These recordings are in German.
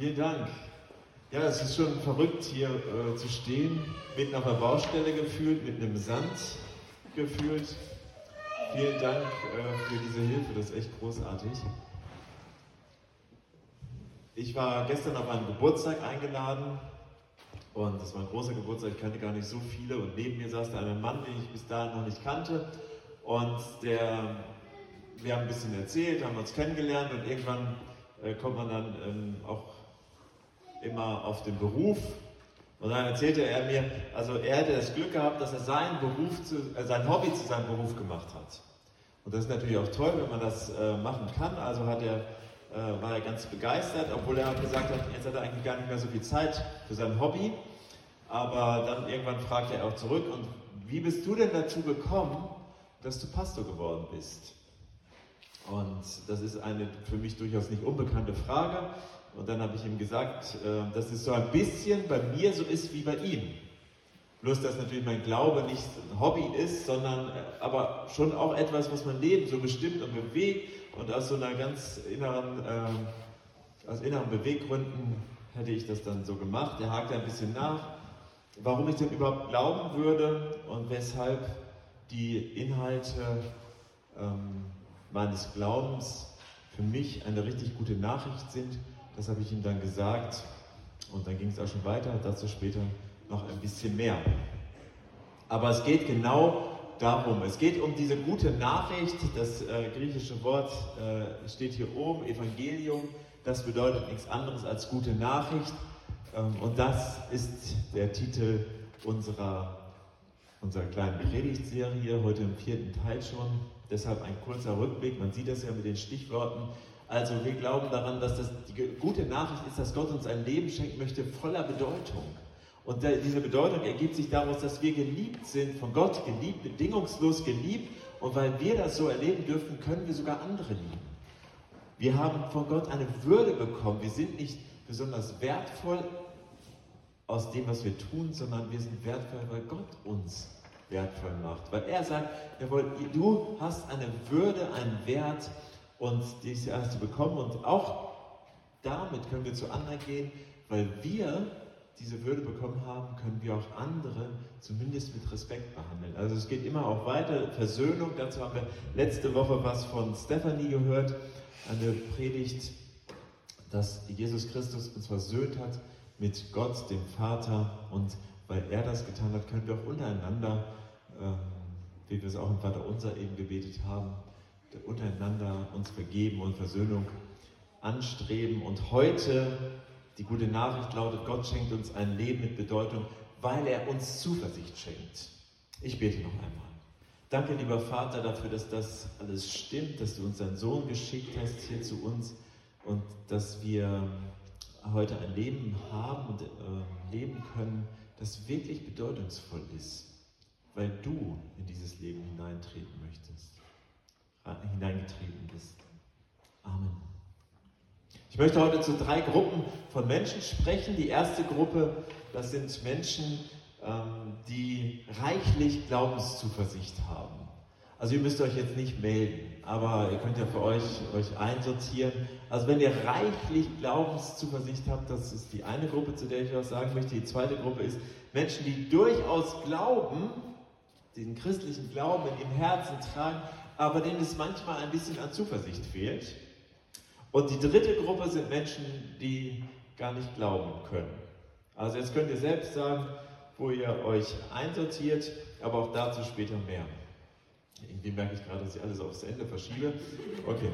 Vielen Dank. Ja, es ist schon verrückt, hier äh, zu stehen, mitten auf der Baustelle gefühlt, mit einem Sand gefühlt. Vielen Dank äh, für diese Hilfe, das ist echt großartig. Ich war gestern auf einen Geburtstag eingeladen und das war ein großer Geburtstag, ich kannte gar nicht so viele und neben mir saß da ein Mann, den ich bis dahin noch nicht kannte und der, wir haben ein bisschen erzählt, haben uns kennengelernt und irgendwann äh, kommt man dann ähm, auch immer auf den Beruf. Und dann erzählte er mir, also er hätte das Glück gehabt, dass er seinen Beruf zu, äh, sein Hobby zu seinem Beruf gemacht hat. Und das ist natürlich auch toll, wenn man das äh, machen kann. Also hat er, äh, war er ganz begeistert, obwohl er gesagt hat, jetzt hat er eigentlich gar nicht mehr so viel Zeit für sein Hobby. Aber dann irgendwann fragte er auch zurück, und wie bist du denn dazu gekommen, dass du Pastor geworden bist? Und das ist eine für mich durchaus nicht unbekannte Frage. Und dann habe ich ihm gesagt, äh, dass es so ein bisschen bei mir so ist wie bei ihm. Bloß, dass natürlich mein Glaube nicht ein Hobby ist, sondern äh, aber schon auch etwas, was mein Leben so bestimmt und bewegt. Und aus so einer ganz inneren, äh, aus inneren Beweggründen hätte ich das dann so gemacht. Er hakte ein bisschen nach, warum ich denn überhaupt glauben würde und weshalb die Inhalte ähm, meines Glaubens für mich eine richtig gute Nachricht sind das habe ich ihm dann gesagt und dann ging es auch schon weiter, dazu später noch ein bisschen mehr. Aber es geht genau darum, es geht um diese gute Nachricht, das äh, griechische Wort äh, steht hier oben, Evangelium, das bedeutet nichts anderes als gute Nachricht ähm, und das ist der Titel unserer, unserer kleinen Predigtserie, heute im vierten Teil schon. Deshalb ein kurzer Rückblick, man sieht das ja mit den Stichworten. Also wir glauben daran, dass das die gute Nachricht ist, dass Gott uns ein Leben schenken möchte voller Bedeutung. Und diese Bedeutung ergibt sich daraus, dass wir geliebt sind, von Gott geliebt, bedingungslos geliebt. Und weil wir das so erleben dürfen, können wir sogar andere lieben. Wir haben von Gott eine Würde bekommen. Wir sind nicht besonders wertvoll aus dem, was wir tun, sondern wir sind wertvoll, weil Gott uns wertvoll macht. Weil er sagt, jawohl, du hast eine Würde, einen Wert, und dieses du bekommen. Und auch damit können wir zu anderen gehen, weil wir diese Würde bekommen haben, können wir auch andere zumindest mit Respekt behandeln. Also es geht immer auch weiter. Versöhnung, dazu haben wir letzte Woche was von Stephanie gehört, eine Predigt, dass Jesus Christus uns versöhnt hat mit Gott, dem Vater. Und weil er das getan hat, können wir auch untereinander, äh, wie wir es auch im Vater unser eben gebetet haben, untereinander uns vergeben und Versöhnung anstreben. Und heute, die gute Nachricht lautet, Gott schenkt uns ein Leben mit Bedeutung, weil er uns Zuversicht schenkt. Ich bete noch einmal. Danke, lieber Vater, dafür, dass das alles stimmt, dass du uns deinen Sohn geschickt hast hier zu uns und dass wir heute ein Leben haben und äh, leben können, das wirklich bedeutungsvoll ist, weil du in dieses Leben hineintreten möchtest hineingetreten bist. Amen. Ich möchte heute zu drei Gruppen von Menschen sprechen. Die erste Gruppe, das sind Menschen, ähm, die reichlich Glaubenszuversicht haben. Also ihr müsst euch jetzt nicht melden, aber ihr könnt ja für euch, euch einsortieren. Also wenn ihr reichlich Glaubenszuversicht habt, das ist die eine Gruppe, zu der ich was sagen möchte. Die zweite Gruppe ist Menschen, die durchaus glauben, diesen christlichen Glauben in ihrem Herzen tragen, aber denen es manchmal ein bisschen an Zuversicht fehlt. Und die dritte Gruppe sind Menschen, die gar nicht glauben können. Also jetzt könnt ihr selbst sagen, wo ihr euch einsortiert, aber auch dazu später mehr. Irgendwie merke ich gerade, dass ich alles aufs Ende verschiebe. Okay,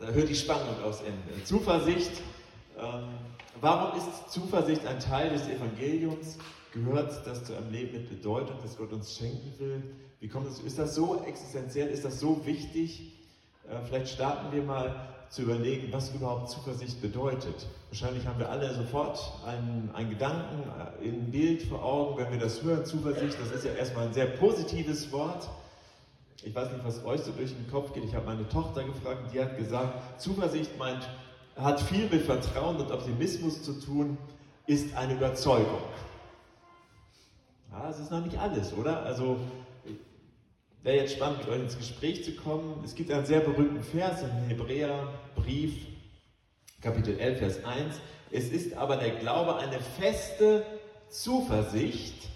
da hört die Spannung aufs Ende. Zuversicht. Ähm, warum ist Zuversicht ein Teil des Evangeliums? Gehört das zu einem Leben mit Bedeutung, das Gott uns schenken will? Wie kommt es? Ist das so existenziell? Ist das so wichtig? Äh, vielleicht starten wir mal zu überlegen, was überhaupt Zuversicht bedeutet. Wahrscheinlich haben wir alle sofort einen, einen Gedanken, äh, ein Bild vor Augen, wenn wir das hören. Zuversicht, das ist ja erstmal ein sehr positives Wort. Ich weiß nicht, was euch so durch den Kopf geht. Ich habe meine Tochter gefragt, die hat gesagt, Zuversicht meint, hat viel mit Vertrauen und Optimismus zu tun, ist eine Überzeugung. Ja, das ist noch nicht alles, oder? Also Wäre jetzt spannend, mit euch ins Gespräch zu kommen. Es gibt einen sehr berühmten Vers im Hebräerbrief, Kapitel 11, Vers 1. Es ist aber der Glaube eine feste Zuversicht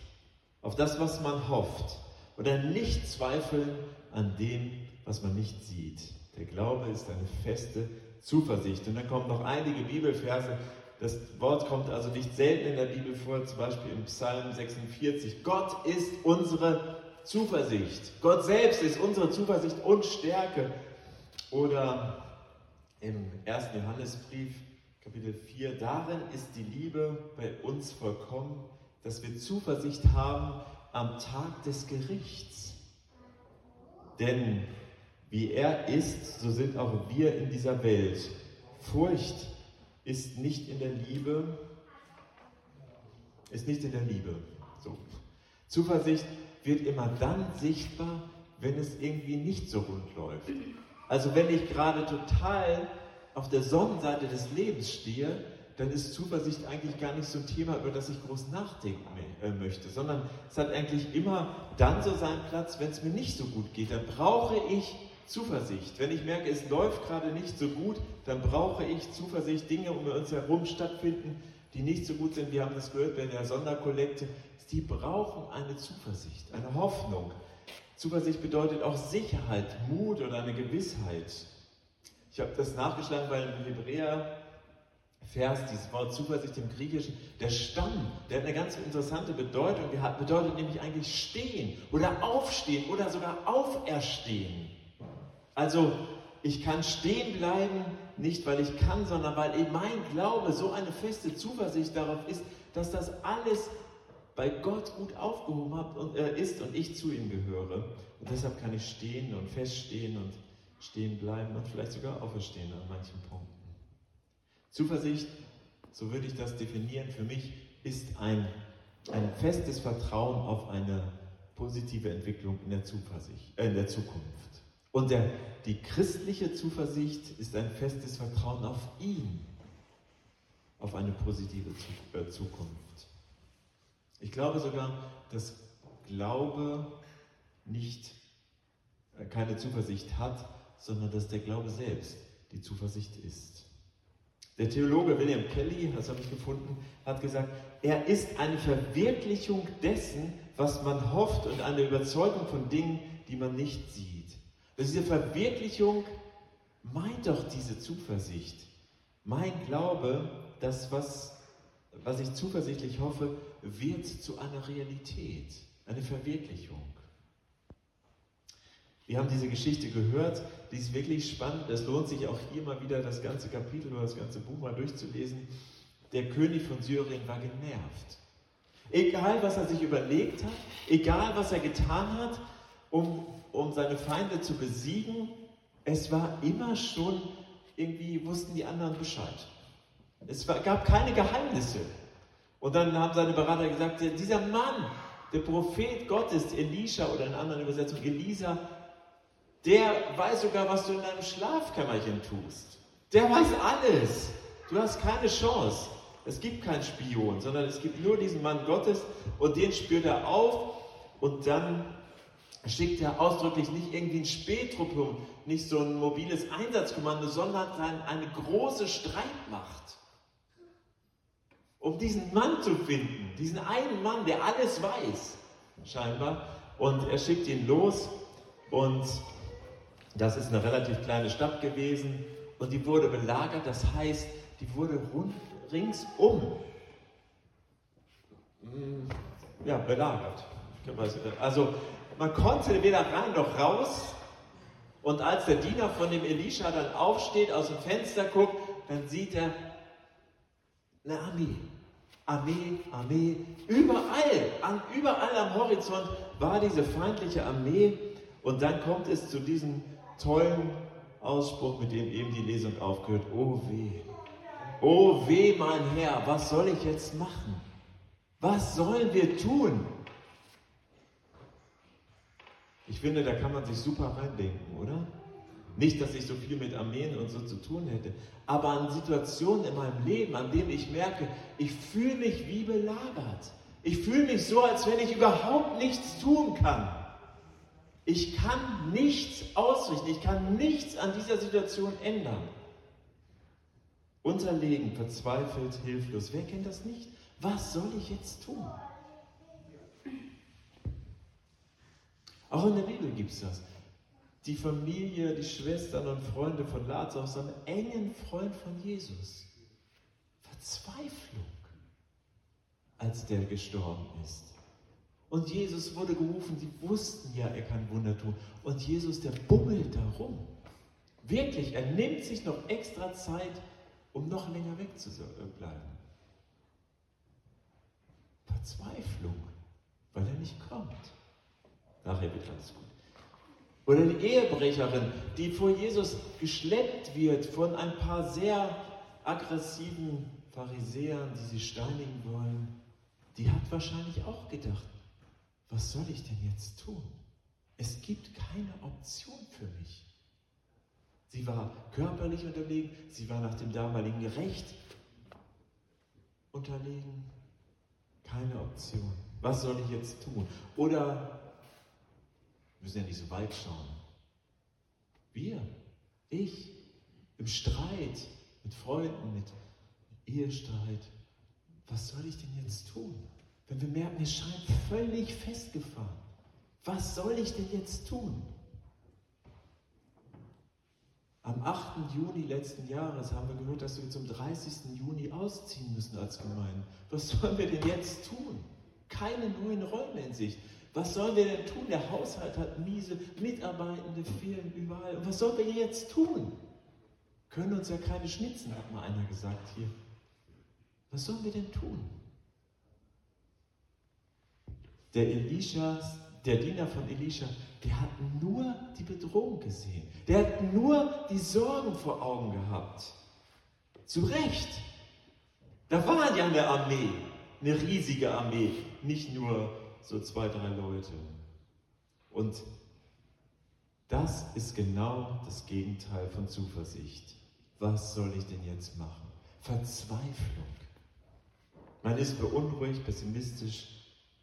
auf das, was man hofft. Oder nicht zweifeln an dem, was man nicht sieht. Der Glaube ist eine feste Zuversicht. Und dann kommen noch einige Bibelverse. Das Wort kommt also nicht selten in der Bibel vor, zum Beispiel im Psalm 46. Gott ist unsere Zuversicht. Gott selbst ist unsere Zuversicht und Stärke. Oder im ersten Johannesbrief, Kapitel 4, darin ist die Liebe bei uns vollkommen, dass wir Zuversicht haben am Tag des Gerichts. Denn wie er ist, so sind auch wir in dieser Welt. Furcht ist nicht in der Liebe, ist nicht in der Liebe. So. Zuversicht wird immer dann sichtbar, wenn es irgendwie nicht so rund läuft. Also wenn ich gerade total auf der Sonnenseite des Lebens stehe, dann ist Zuversicht eigentlich gar nicht so ein Thema, über das ich groß nachdenken äh, möchte, sondern es hat eigentlich immer dann so seinen Platz, wenn es mir nicht so gut geht. Dann brauche ich Zuversicht. Wenn ich merke, es läuft gerade nicht so gut, dann brauche ich Zuversicht. Dinge um uns herum stattfinden, die nicht so gut sind. Wir haben das gehört bei der Sonderkollekte. Die brauchen eine Zuversicht, eine Hoffnung. Zuversicht bedeutet auch Sicherheit, Mut oder eine Gewissheit. Ich habe das nachgeschlagen, weil im Hebräer Vers, dieses Wort Zuversicht im Griechischen, der Stamm, der hat eine ganz interessante Bedeutung. Der bedeutet nämlich eigentlich stehen oder aufstehen oder sogar auferstehen. Also ich kann stehen bleiben, nicht weil ich kann, sondern weil eben mein Glaube so eine feste Zuversicht darauf ist, dass das alles bei Gott gut aufgehoben hat und, äh, ist und ich zu ihm gehöre. Und deshalb kann ich stehen und feststehen und stehen bleiben und vielleicht sogar auferstehen an manchen Punkten. Zuversicht, so würde ich das definieren, für mich ist ein, ein festes Vertrauen auf eine positive Entwicklung in der, Zuversicht, äh, in der Zukunft. Und der, die christliche Zuversicht ist ein festes Vertrauen auf ihn, auf eine positive äh, Zukunft. Ich glaube sogar, dass Glaube nicht äh, keine Zuversicht hat, sondern dass der Glaube selbst die Zuversicht ist. Der Theologe William Kelly, das habe ich gefunden, hat gesagt, er ist eine Verwirklichung dessen, was man hofft und eine Überzeugung von Dingen, die man nicht sieht. Diese Verwirklichung meint doch diese Zuversicht. Mein Glaube, das, was, was ich zuversichtlich hoffe, wird zu einer Realität, eine Verwirklichung. Wir haben diese Geschichte gehört, die ist wirklich spannend. Es lohnt sich auch hier mal wieder das ganze Kapitel oder das ganze Buch mal durchzulesen. Der König von Syrien war genervt. Egal, was er sich überlegt hat, egal, was er getan hat, um um seine Feinde zu besiegen, es war immer schon, irgendwie wussten die anderen Bescheid. Es war, gab keine Geheimnisse. Und dann haben seine Berater gesagt, dieser Mann, der Prophet Gottes, Elisha oder in anderen Übersetzungen Elisa, der weiß sogar, was du in deinem Schlafkämmerchen tust. Der weiß alles. Du hast keine Chance. Es gibt keinen Spion, sondern es gibt nur diesen Mann Gottes und den spürt er auf und dann schickt er ausdrücklich nicht irgendwie ein Spähtruppe, nicht so ein mobiles Einsatzkommando, sondern eine große Streitmacht. Um diesen Mann zu finden, diesen einen Mann, der alles weiß, scheinbar. Und er schickt ihn los und das ist eine relativ kleine Stadt gewesen und die wurde belagert, das heißt, die wurde rund, ringsum mm, ja, belagert. Also man konnte weder rein noch raus. Und als der Diener von dem Elisha dann aufsteht, aus dem Fenster guckt, dann sieht er eine Armee. Armee, Armee. Überall, an, überall am Horizont war diese feindliche Armee. Und dann kommt es zu diesem tollen Ausspruch, mit dem eben die Lesung aufgehört. Oh weh. Oh weh, mein Herr, was soll ich jetzt machen? Was sollen wir tun? Ich finde, da kann man sich super reindenken, oder? Nicht, dass ich so viel mit Armeen und so zu tun hätte, aber an Situationen in meinem Leben, an denen ich merke, ich fühle mich wie belagert. Ich fühle mich so, als wenn ich überhaupt nichts tun kann. Ich kann nichts ausrichten, ich kann nichts an dieser Situation ändern. unterlegen, verzweifelt, hilflos. Wer kennt das nicht? Was soll ich jetzt tun? Auch in der Bibel gibt es das. Die Familie, die Schwestern und Freunde von Lazarus, einem engen Freund von Jesus. Verzweiflung, als der gestorben ist. Und Jesus wurde gerufen, sie wussten ja, er kann Wunder tun. Und Jesus, der bummelt darum. Wirklich, er nimmt sich noch extra Zeit, um noch länger wegzubleiben. Verzweiflung, weil er nicht kommt. Nachher wird alles gut. Oder die Ehebrecherin, die vor Jesus geschleppt wird von ein paar sehr aggressiven Pharisäern, die sie steinigen wollen, die hat wahrscheinlich auch gedacht, was soll ich denn jetzt tun? Es gibt keine Option für mich. Sie war körperlich unterlegen, sie war nach dem damaligen Recht unterlegen. Keine Option. Was soll ich jetzt tun? Oder, wir müssen ja nicht so weit schauen. Wir, ich, im Streit mit Freunden, mit Ehestreit. Was soll ich denn jetzt tun? Wenn wir merken, es scheint völlig festgefahren. Was soll ich denn jetzt tun? Am 8. Juni letzten Jahres haben wir gehört, dass wir zum 30. Juni ausziehen müssen als Gemeinde. Was sollen wir denn jetzt tun? Keine neuen Räume in Sicht. Was sollen wir denn tun? Der Haushalt hat miese, Mitarbeitende fehlen überall. Und was sollen wir jetzt tun? Können uns ja keine schnitzen, hat mal einer gesagt hier. Was sollen wir denn tun? Der Elisha, der Diener von Elisha, der hat nur die Bedrohung gesehen. Der hat nur die Sorgen vor Augen gehabt. Zu Recht. Da war ja eine Armee, eine riesige Armee, nicht nur so zwei, drei Leute. Und das ist genau das Gegenteil von Zuversicht. Was soll ich denn jetzt machen? Verzweiflung. Man ist beunruhigt, pessimistisch,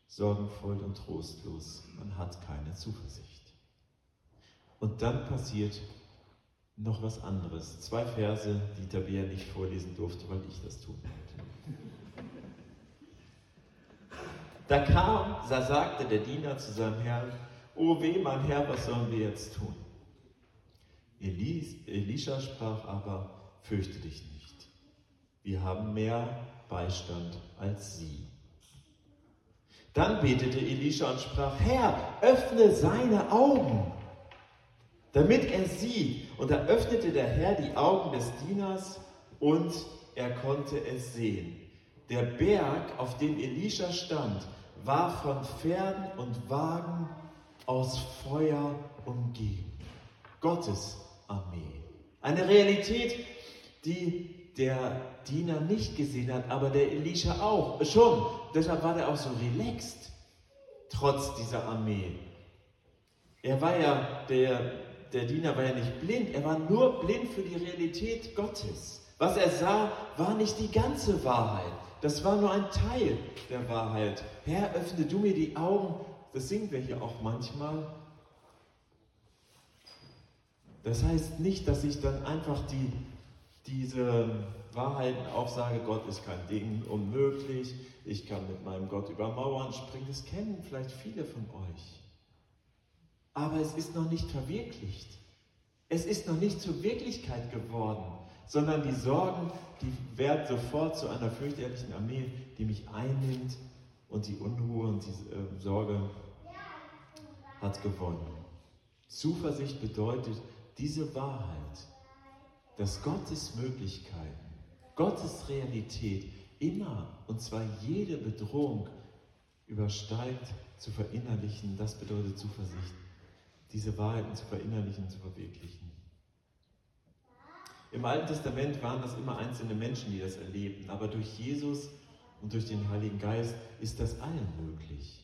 sorgenvoll und trostlos. Man hat keine Zuversicht. Und dann passiert noch was anderes. Zwei Verse, die Tabea nicht vorlesen durfte, weil ich das tun wollte. Da kam, da sagte der Diener zu seinem Herrn, O weh, mein Herr, was sollen wir jetzt tun? Elis, Elisha sprach aber, fürchte dich nicht. Wir haben mehr Beistand als sie. Dann betete Elisha und sprach, Herr, öffne seine Augen, damit er sieht. Und da öffnete der Herr die Augen des Dieners und er konnte es sehen. Der Berg, auf dem Elisha stand, war von Pferden und Wagen aus Feuer umgeben. Gottes Armee. Eine Realität, die der Diener nicht gesehen hat, aber der Elisha auch. Schon. Deshalb war er auch so relaxed, trotz dieser Armee. Er war ja, der, der Diener war ja nicht blind, er war nur blind für die Realität Gottes. Was er sah, war nicht die ganze Wahrheit. Das war nur ein Teil der Wahrheit. Herr, öffne du mir die Augen. Das singen wir hier auch manchmal. Das heißt nicht, dass ich dann einfach die diese Wahrheiten aufsage, Gott ist kein Ding unmöglich, ich kann mit meinem Gott über Mauern springen, das kennen vielleicht viele von euch. Aber es ist noch nicht verwirklicht. Es ist noch nicht zur Wirklichkeit geworden, sondern die Sorgen, die werden sofort zu einer fürchterlichen Armee, die mich einnimmt und die Unruhe und die äh, Sorge hat gewonnen. Zuversicht bedeutet diese Wahrheit dass Gottes Möglichkeiten, Gottes Realität immer, und zwar jede Bedrohung übersteigt, zu verinnerlichen. Das bedeutet Zuversicht, diese Wahrheiten zu verinnerlichen, zu verwirklichen. Im Alten Testament waren das immer einzelne Menschen, die das erlebten, aber durch Jesus und durch den Heiligen Geist ist das allen möglich.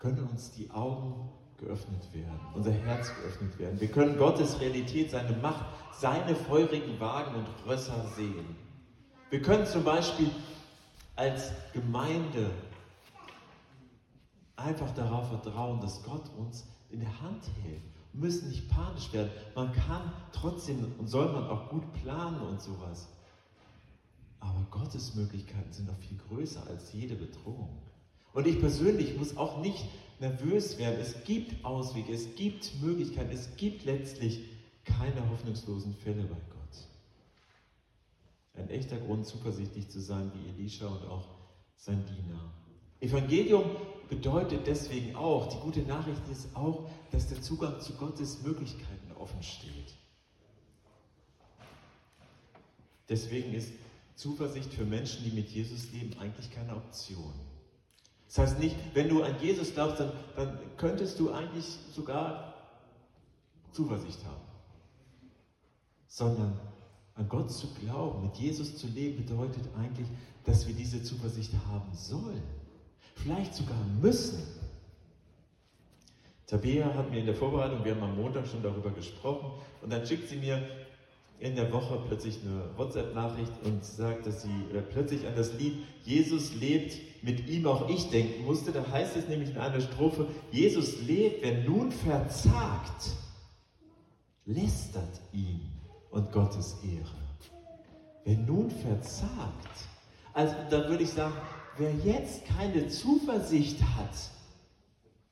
Können uns die Augen geöffnet werden, unser Herz geöffnet werden. Wir können Gottes Realität, seine Macht, seine feurigen Wagen und Rösser sehen. Wir können zum Beispiel als Gemeinde einfach darauf vertrauen, dass Gott uns in der Hand hält. Müssen nicht panisch werden. Man kann trotzdem und soll man auch gut planen und sowas. Aber Gottes Möglichkeiten sind noch viel größer als jede Bedrohung. Und ich persönlich muss auch nicht nervös werden. Es gibt Auswege, es gibt Möglichkeiten, es gibt letztlich keine hoffnungslosen Fälle bei Gott. Ein echter Grund, zuversichtlich zu sein wie Elisha und auch sein Diener. Evangelium bedeutet deswegen auch, die gute Nachricht ist auch, dass der Zugang zu Gottes Möglichkeiten offen steht. Deswegen ist Zuversicht für Menschen, die mit Jesus leben, eigentlich keine Option. Das heißt nicht, wenn du an Jesus glaubst, dann, dann könntest du eigentlich sogar Zuversicht haben. Sondern an Gott zu glauben, mit Jesus zu leben, bedeutet eigentlich, dass wir diese Zuversicht haben sollen. Vielleicht sogar müssen. Tabea hat mir in der Vorbereitung, wir haben am Montag schon darüber gesprochen, und dann schickt sie mir in der Woche plötzlich eine WhatsApp-Nachricht und sagt, dass sie äh, plötzlich an das Lied Jesus lebt, mit ihm auch ich denken musste. Da heißt es nämlich in einer Strophe, Jesus lebt, wer nun verzagt, lästert ihn und Gottes Ehre. Wer nun verzagt, also da würde ich sagen, wer jetzt keine Zuversicht hat,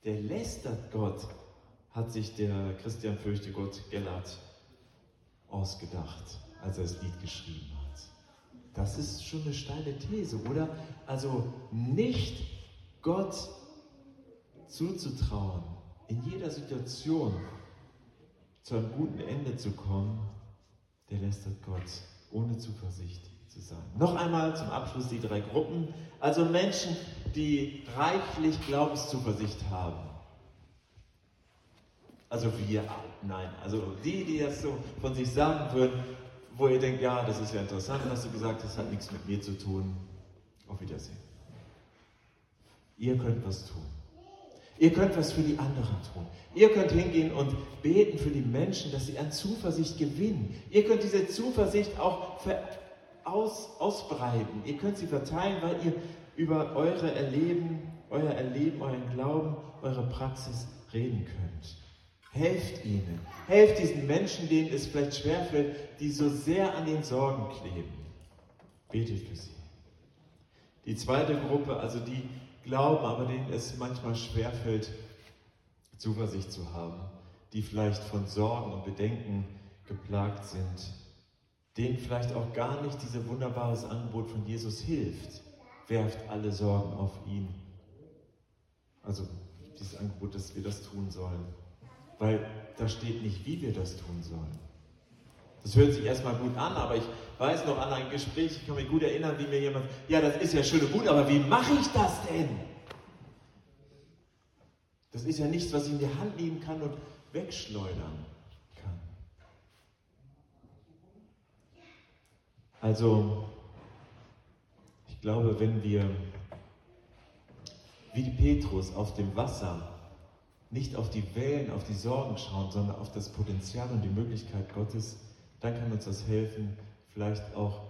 der lästert Gott, hat sich der Christian Fürchte Gott Gellert ausgedacht, als er das Lied geschrieben hat. Das ist schon eine steile These, oder? Also nicht Gott zuzutrauen, in jeder Situation zu einem guten Ende zu kommen, der lästert Gott ohne Zuversicht zu sein. Noch einmal zum Abschluss die drei Gruppen. Also Menschen, die reichlich Glaubenszuversicht haben. Also wir, nein, also die, die das so von sich sagen würden, wo ihr denkt, ja, das ist ja interessant, was du gesagt hast, hat nichts mit mir zu tun. Auf Wiedersehen. Ihr könnt was tun. Ihr könnt was für die anderen tun. Ihr könnt hingehen und beten für die Menschen, dass sie an Zuversicht gewinnen. Ihr könnt diese Zuversicht auch aus, ausbreiten. Ihr könnt sie verteilen, weil ihr über eure Erleben, euer Erleben, euren Glauben, eure Praxis reden könnt. Helft ihnen. Helft diesen Menschen, denen es vielleicht schwerfällt, die so sehr an den Sorgen kleben. Betet für sie. Die zweite Gruppe, also die glauben, aber denen es manchmal schwerfällt, Zuversicht zu haben, die vielleicht von Sorgen und Bedenken geplagt sind, denen vielleicht auch gar nicht dieses wunderbares Angebot von Jesus hilft. Werft alle Sorgen auf ihn. Also dieses Angebot, dass wir das tun sollen weil da steht nicht, wie wir das tun sollen. Das hört sich erstmal gut an, aber ich weiß noch an ein Gespräch, ich kann mich gut erinnern, wie mir jemand, ja, das ist ja schön und gut, aber wie mache ich das denn? Das ist ja nichts, was ich in die Hand nehmen kann und wegschleudern kann. Also, ich glaube, wenn wir wie Petrus auf dem Wasser nicht auf die Wellen, auf die Sorgen schauen, sondern auf das Potenzial und die Möglichkeit Gottes, dann kann uns das helfen, vielleicht auch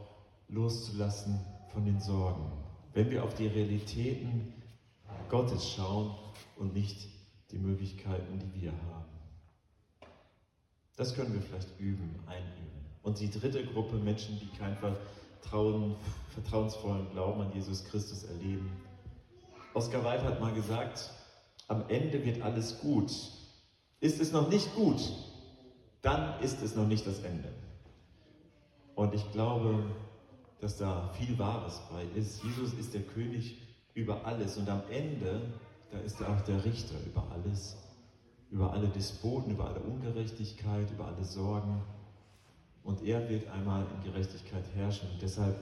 loszulassen von den Sorgen. Wenn wir auf die Realitäten Gottes schauen und nicht die Möglichkeiten, die wir haben. Das können wir vielleicht üben, einüben. Und die dritte Gruppe, Menschen, die keinen Vertrauen, vertrauensvollen Glauben an Jesus Christus erleben. Oscar Wilde hat mal gesagt, am Ende wird alles gut. Ist es noch nicht gut, dann ist es noch nicht das Ende. Und ich glaube, dass da viel Wahres bei ist. Jesus ist der König über alles und am Ende, da ist er auch der Richter über alles, über alle Despoten, über alle Ungerechtigkeit, über alle Sorgen. Und er wird einmal in Gerechtigkeit herrschen. Und deshalb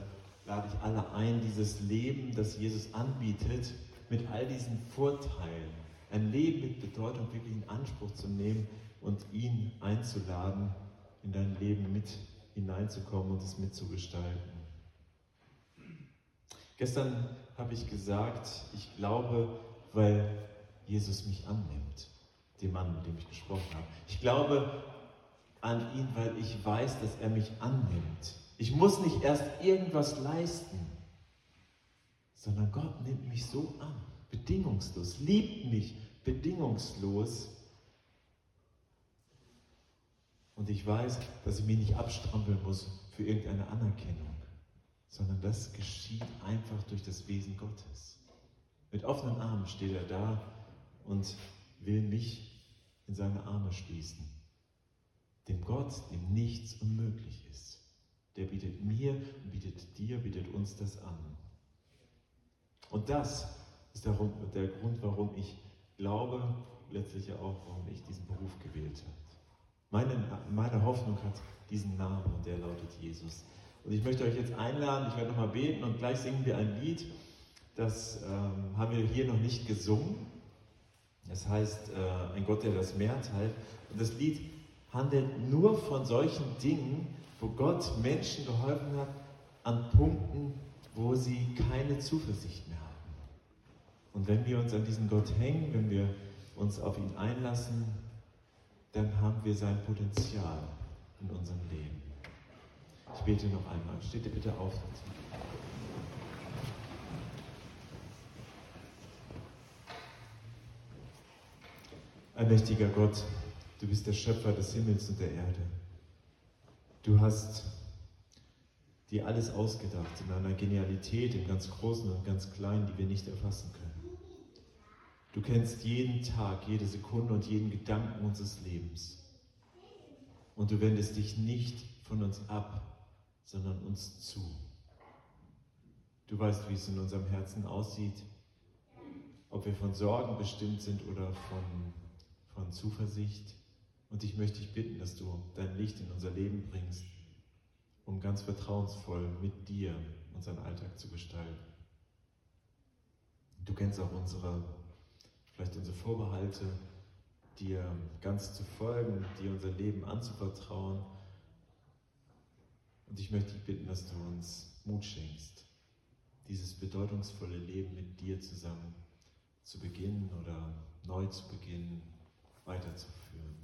lade ich alle ein, dieses Leben, das Jesus anbietet, mit all diesen Vorteilen, ein Leben mit Bedeutung wirklich in Anspruch zu nehmen und ihn einzuladen, in dein Leben mit hineinzukommen und es mitzugestalten. Gestern habe ich gesagt, ich glaube, weil Jesus mich annimmt, dem Mann, mit dem ich gesprochen habe. Ich glaube an ihn, weil ich weiß, dass er mich annimmt. Ich muss nicht erst irgendwas leisten, sondern Gott nimmt mich so an bedingungslos, liebt mich bedingungslos. Und ich weiß, dass ich mich nicht abstrampeln muss für irgendeine Anerkennung, sondern das geschieht einfach durch das Wesen Gottes. Mit offenen Armen steht er da und will mich in seine Arme schließen. Dem Gott, dem nichts unmöglich ist. Der bietet mir, bietet dir, bietet uns das an. Und das ist der, der Grund, warum ich glaube, letztlich auch, warum ich diesen Beruf gewählt habe. Meine, meine Hoffnung hat diesen Namen und der lautet Jesus. Und ich möchte euch jetzt einladen, ich werde nochmal beten und gleich singen wir ein Lied, das ähm, haben wir hier noch nicht gesungen. Das heißt, äh, ein Gott, der das Meer teilt. Und das Lied handelt nur von solchen Dingen, wo Gott Menschen geholfen hat, an Punkten, wo sie keine Zuversicht mehr haben. Und wenn wir uns an diesen Gott hängen, wenn wir uns auf ihn einlassen, dann haben wir sein Potenzial in unserem Leben. Ich bete noch einmal. Steht ihr bitte auf. Allmächtiger Gott, du bist der Schöpfer des Himmels und der Erde. Du hast dir alles ausgedacht in einer Genialität, im ganz Großen und ganz Kleinen, die wir nicht erfassen können. Du kennst jeden Tag, jede Sekunde und jeden Gedanken unseres Lebens. Und du wendest dich nicht von uns ab, sondern uns zu. Du weißt, wie es in unserem Herzen aussieht, ob wir von Sorgen bestimmt sind oder von von Zuversicht. Und ich möchte dich bitten, dass du dein Licht in unser Leben bringst, um ganz vertrauensvoll mit dir unseren Alltag zu gestalten. Du kennst auch unsere, vielleicht unsere Vorbehalte, dir ganz zu folgen, dir unser Leben anzuvertrauen. Und ich möchte dich bitten, dass du uns Mut schenkst, dieses bedeutungsvolle Leben mit dir zusammen zu beginnen oder neu zu beginnen weiterzuführen.